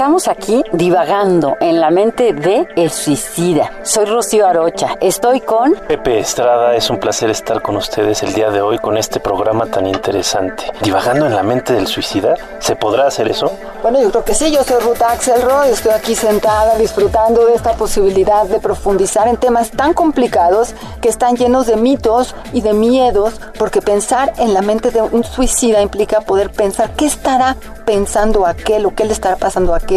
Estamos aquí divagando en la mente de el suicida. Soy Rocío Arocha. Estoy con Pepe Estrada. Es un placer estar con ustedes el día de hoy con este programa tan interesante. Divagando en la mente del suicida. ¿Se podrá hacer eso? Bueno, yo creo que sí. Yo soy Ruth Axelrod. Estoy aquí sentada disfrutando de esta posibilidad de profundizar en temas tan complicados que están llenos de mitos y de miedos, porque pensar en la mente de un suicida implica poder pensar qué estará pensando aquel o qué le estará pasando a aquel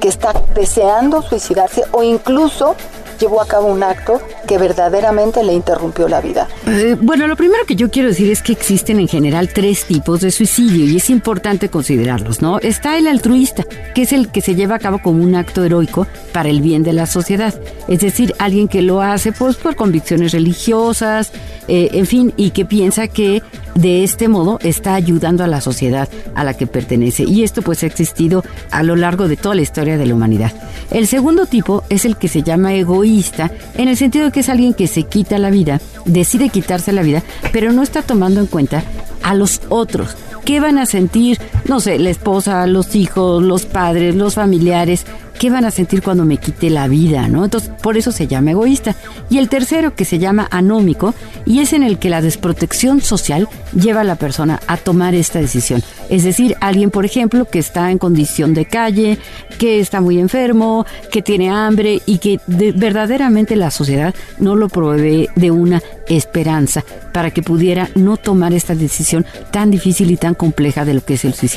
que está deseando suicidarse o incluso llevó a cabo un acto que verdaderamente le interrumpió la vida. Eh, bueno, lo primero que yo quiero decir es que existen en general tres tipos de suicidio y es importante considerarlos, ¿no? Está el altruista, que es el que se lleva a cabo como un acto heroico para el bien de la sociedad, es decir, alguien que lo hace pues, por convicciones religiosas, eh, en fin, y que piensa que de este modo está ayudando a la sociedad a la que pertenece. Y esto pues ha existido a lo largo de toda la historia de la humanidad. El segundo tipo es el que se llama egoísta, en el sentido de que es alguien que se quita la vida, decide quitarse la vida, pero no está tomando en cuenta a los otros. ¿Qué van a sentir, no sé, la esposa, los hijos, los padres, los familiares? ¿Qué van a sentir cuando me quite la vida? ¿no? Entonces, por eso se llama egoísta. Y el tercero, que se llama anómico, y es en el que la desprotección social lleva a la persona a tomar esta decisión. Es decir, alguien, por ejemplo, que está en condición de calle, que está muy enfermo, que tiene hambre y que verdaderamente la sociedad no lo provee de una esperanza para que pudiera no tomar esta decisión tan difícil y tan compleja de lo que es el suicidio.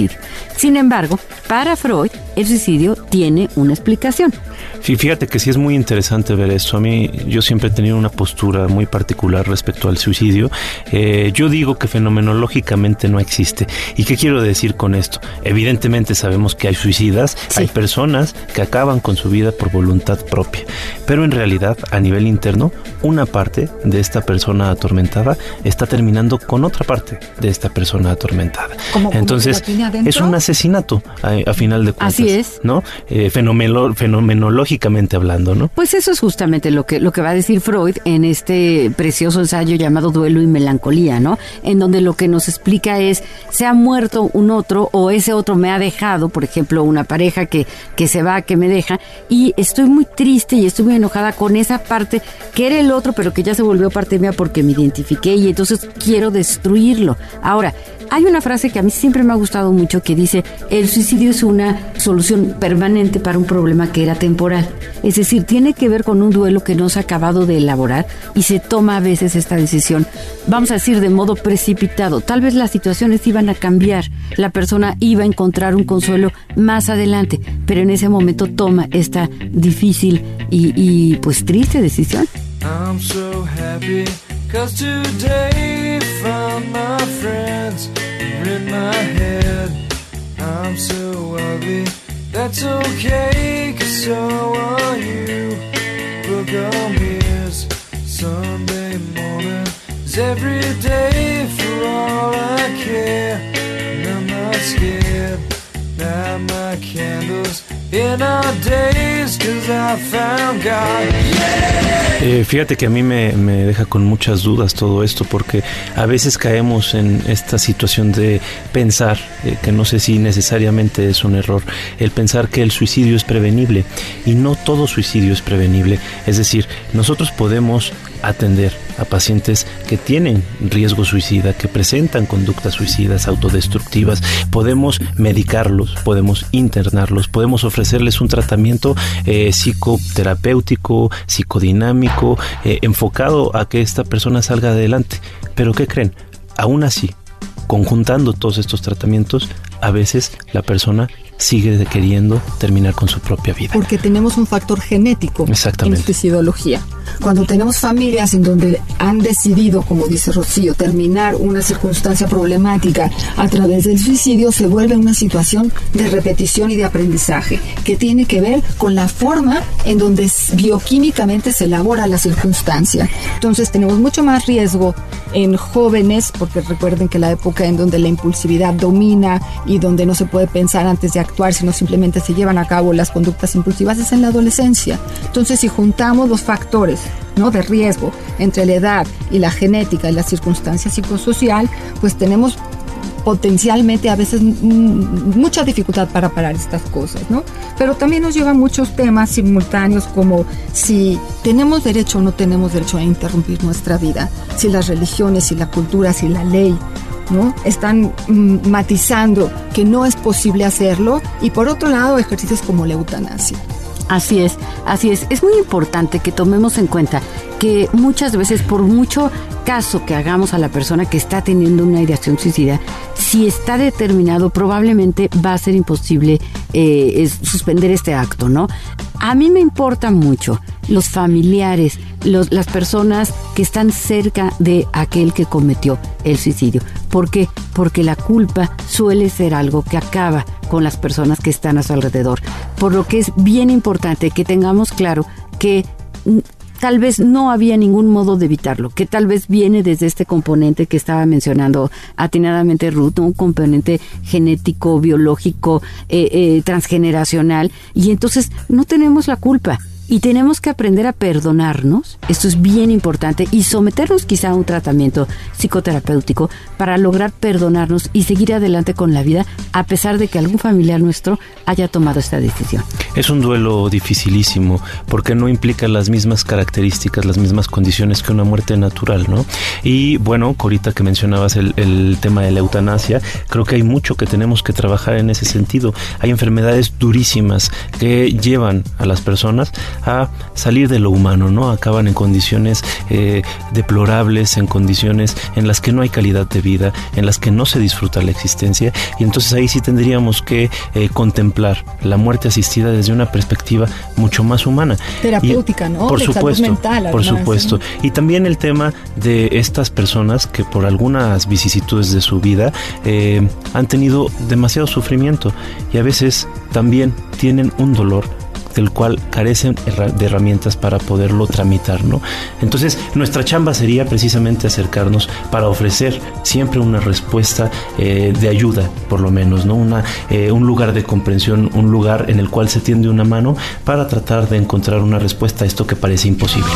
Sin embargo, para Freud, el suicidio tiene una explicación. Sí, fíjate que sí es muy interesante ver esto. A mí yo siempre he tenido una postura muy particular respecto al suicidio. Eh, yo digo que fenomenológicamente no existe. ¿Y qué quiero decir con esto? Evidentemente sabemos que hay suicidas, hay personas que acaban con su vida por voluntad propia. Pero en realidad, a nivel interno, una parte de esta persona atormentada está terminando con otra parte de esta persona atormentada. Entonces, es un asesinato a, final de cuentas. Así es. ¿No? Eh, fenomenológicamente hablando, ¿no? Pues eso es justamente lo que, lo que va a decir Freud en este precioso ensayo llamado Duelo y Melancolía, ¿no? En donde lo que nos explica es, se ha muerto un otro o ese otro me ha dejado, por ejemplo, una pareja que, que se va, que me deja, y estoy muy triste y estoy muy enojada con esa parte que era el otro, pero que ya se volvió parte mía porque me identifiqué y entonces quiero destruirlo. Ahora, hay una frase que a mí siempre me ha gustado mucho que dice, el suicidio es una solución permanente para un problema que era temporal. Es decir, tiene que ver con un duelo que no se ha acabado de elaborar y se toma a veces esta decisión, vamos a decir, de modo precipitado. Tal vez las situaciones iban a cambiar, la persona iba a encontrar un consuelo más adelante, pero en ese momento toma esta difícil y, pues triste decisión. I'm so happy my head. I'm so ugly, that's okay cause so Eh, fíjate que a mí me, deja con muchas dudas todo esto porque a veces caemos en esta situación de pensar, eh, que no sé si necesariamente es un error, el pensar que el suicidio es prevenible y no todo suicidio es prevenible. Es decir, nosotros podemos atender a pacientes que tienen riesgo suicida, que presentan conductas suicidas, autodestructivas. Podemos medicarlos, podemos internarlos, podemos ofrecerles un tratamiento eh, psicoterapéutico, psicodinámico, eh, enfocado a que esta persona salga adelante. Pero ¿qué creen? Aún así, conjuntando todos estos tratamientos, a veces la persona sigue queriendo terminar con su propia vida. Porque tenemos un factor genético en suicidología. Cuando tenemos familias en donde han decidido, como dice Rocío, terminar una circunstancia problemática a través del suicidio, se vuelve una situación de repetición y de aprendizaje que tiene que ver con la forma en donde bioquímicamente se elabora la circunstancia. Entonces tenemos mucho más riesgo en jóvenes, porque recuerden que la época en donde la impulsividad domina y donde no se puede pensar antes de actuar, sino simplemente se llevan a cabo las conductas impulsivas, es en la adolescencia. Entonces, si juntamos los factores ¿no? de riesgo entre la edad y la genética y la circunstancia psicosocial, pues tenemos potencialmente a veces mucha dificultad para parar estas cosas, ¿no? Pero también nos llevan muchos temas simultáneos como si tenemos derecho o no tenemos derecho a interrumpir nuestra vida, si las religiones, si la cultura, si la ley ¿no? Están matizando que no es posible hacerlo y por otro lado ejercicios como la eutanasia. Así es, así es. Es muy importante que tomemos en cuenta que muchas veces, por mucho caso que hagamos a la persona que está teniendo una ideación suicida, si está determinado, probablemente va a ser imposible eh, suspender este acto, ¿no? A mí me importa mucho los familiares, las personas que están cerca de aquel que cometió el suicidio. ¿Por qué? Porque la culpa suele ser algo que acaba con las personas que están a su alrededor. Por lo que es bien importante que tengamos claro que tal vez no había ningún modo de evitarlo, que tal vez viene desde este componente que estaba mencionando atinadamente Ruth, un componente genético, biológico, eh, eh, transgeneracional, y entonces no tenemos la culpa y tenemos que aprender a perdonarnos, esto es bien importante, y someternos quizá a un tratamiento psicoterapéutico para lograr perdonarnos y seguir adelante con la vida a pesar de que algún familiar nuestro haya tomado esta decisión. Es un duelo dificilísimo porque no implica las mismas características, las mismas condiciones que una muerte natural, ¿no? Y bueno, Corita, que mencionabas el, tema de la eutanasia, creo que hay mucho que tenemos que trabajar en ese sentido. Hay enfermedades durísimas que llevan a las personas a salir de lo humano, ¿no? Acaban en condiciones eh, deplorables, en condiciones en las que no hay calidad de vida, en las que no se disfruta la existencia y entonces ahí sí tendríamos que eh, contemplar la muerte asistida desde una perspectiva mucho más humana. Terapéutica, ¿no? Por supuesto, por supuesto. Y también el tema de estas personas que por algunas vicisitudes de su vida eh, han tenido demasiado sufrimiento y a veces también tienen un dolor del cual carecen de herramientas para poderlo tramitar, ¿no? Entonces, nuestra chamba sería precisamente acercarnos para ofrecer siempre una respuesta eh, de ayuda, por lo menos, ¿no? Una, eh, un lugar de comprensión, un lugar en el cual se tiende una mano para tratar de encontrar una respuesta a esto que parece imposible.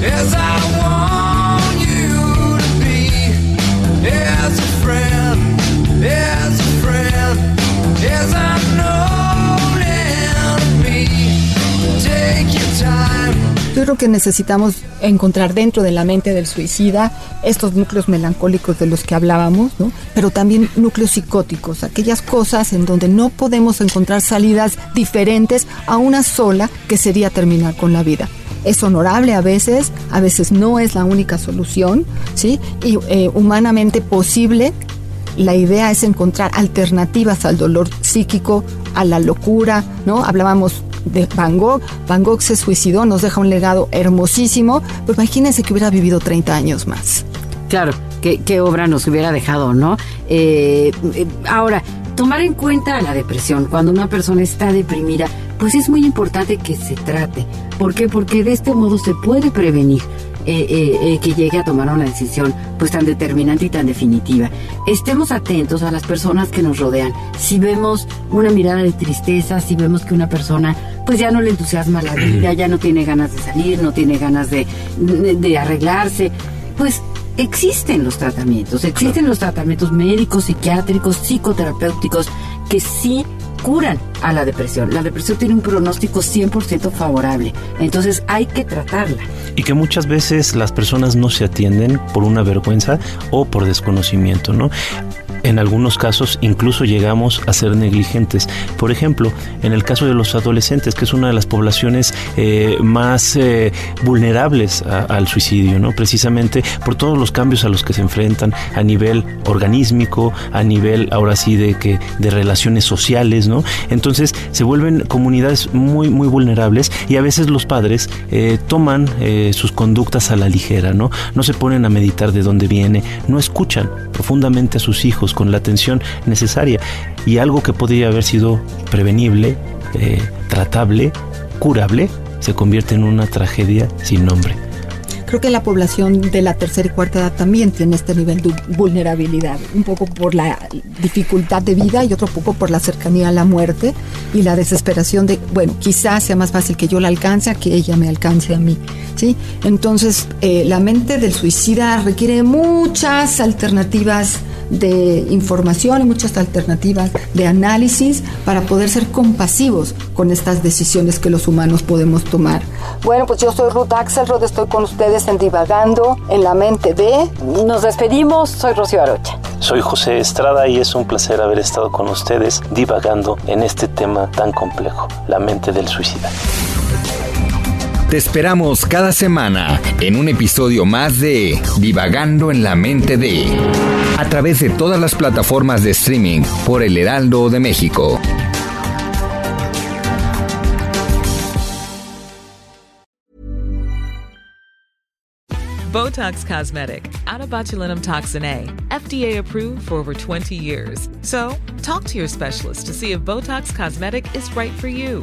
Yo que necesitamos encontrar dentro de la mente del suicida estos núcleos melancólicos de los que hablábamos, ¿no? pero también núcleos psicóticos, aquellas cosas en donde no podemos encontrar salidas diferentes a una sola que sería terminar con la vida es honorable a veces, a veces no es la única solución, ¿sí? Y eh, humanamente posible. La idea es encontrar alternativas al dolor psíquico, a la locura, ¿no? Hablábamos de Van Gogh. Van Gogh se suicidó, nos deja un legado hermosísimo, pero imagínense que hubiera vivido 30 años más. Claro, qué, obra nos hubiera dejado, ¿no? Eh, eh, ahora, tomar en cuenta la depresión, cuando una persona está deprimida, pues es muy importante que se trate. ¿Por qué? Porque de este modo se puede prevenir. Eh, que llegue a tomar una decisión pues tan determinante y tan definitiva. Estemos atentos a las personas que nos rodean. Si vemos una mirada de tristeza, si vemos que una persona pues ya no le entusiasma la vida, ya no tiene ganas de salir, no tiene ganas de, de, arreglarse, pues existen los tratamientos, existen los tratamientos médicos, psiquiátricos, psicoterapéuticos que sí curan a la depresión. La depresión tiene un pronóstico 100% favorable, entonces hay que tratarla. Y que muchas veces las personas no se atienden por una vergüenza o por desconocimiento, ¿no? En algunos casos incluso llegamos a ser negligentes. Por ejemplo, en el caso de los adolescentes, que es una de las poblaciones eh, más eh, vulnerables al suicidio, ¿no? Precisamente por todos los cambios a los que se enfrentan a nivel organísmico, a nivel ahora sí de que de relaciones sociales, ¿no? Entonces se vuelven comunidades muy muy vulnerables y a veces los padres eh, toman sus conductas a la ligera, ¿no? No se ponen a meditar de dónde viene, no escuchan profundamente a sus hijos con la atención necesaria y algo que podría haber sido prevenible, eh, tratable, curable, se convierte en una tragedia sin nombre. Creo que la población de la tercera y cuarta edad también tiene este nivel de vulnerabilidad, un poco por la dificultad de vida y otro poco por la cercanía a la muerte y la desesperación de, bueno, quizás sea más fácil que yo la alcance que ella me alcance a mí. ¿sí? Entonces, eh, la mente del suicida requiere muchas alternativas de información y muchas alternativas de análisis para poder ser compasivos con estas decisiones que los humanos podemos tomar. Bueno, pues yo soy Ruth Axelrod, estoy con ustedes en Divagando en la mente de... Nos despedimos, soy Rocío Arocha. Soy José Estrada y es un placer haber estado con ustedes divagando en este tema tan complejo, la mente del suicida. Te esperamos cada semana en un episodio más de Divagando en la mente de a través de todas las plataformas de streaming por El Heraldo de México. Botox Cosmetic, out botulinum toxin A, FDA approved for over 20 years. So, talk to your specialist to see if Botox Cosmetic is right for you.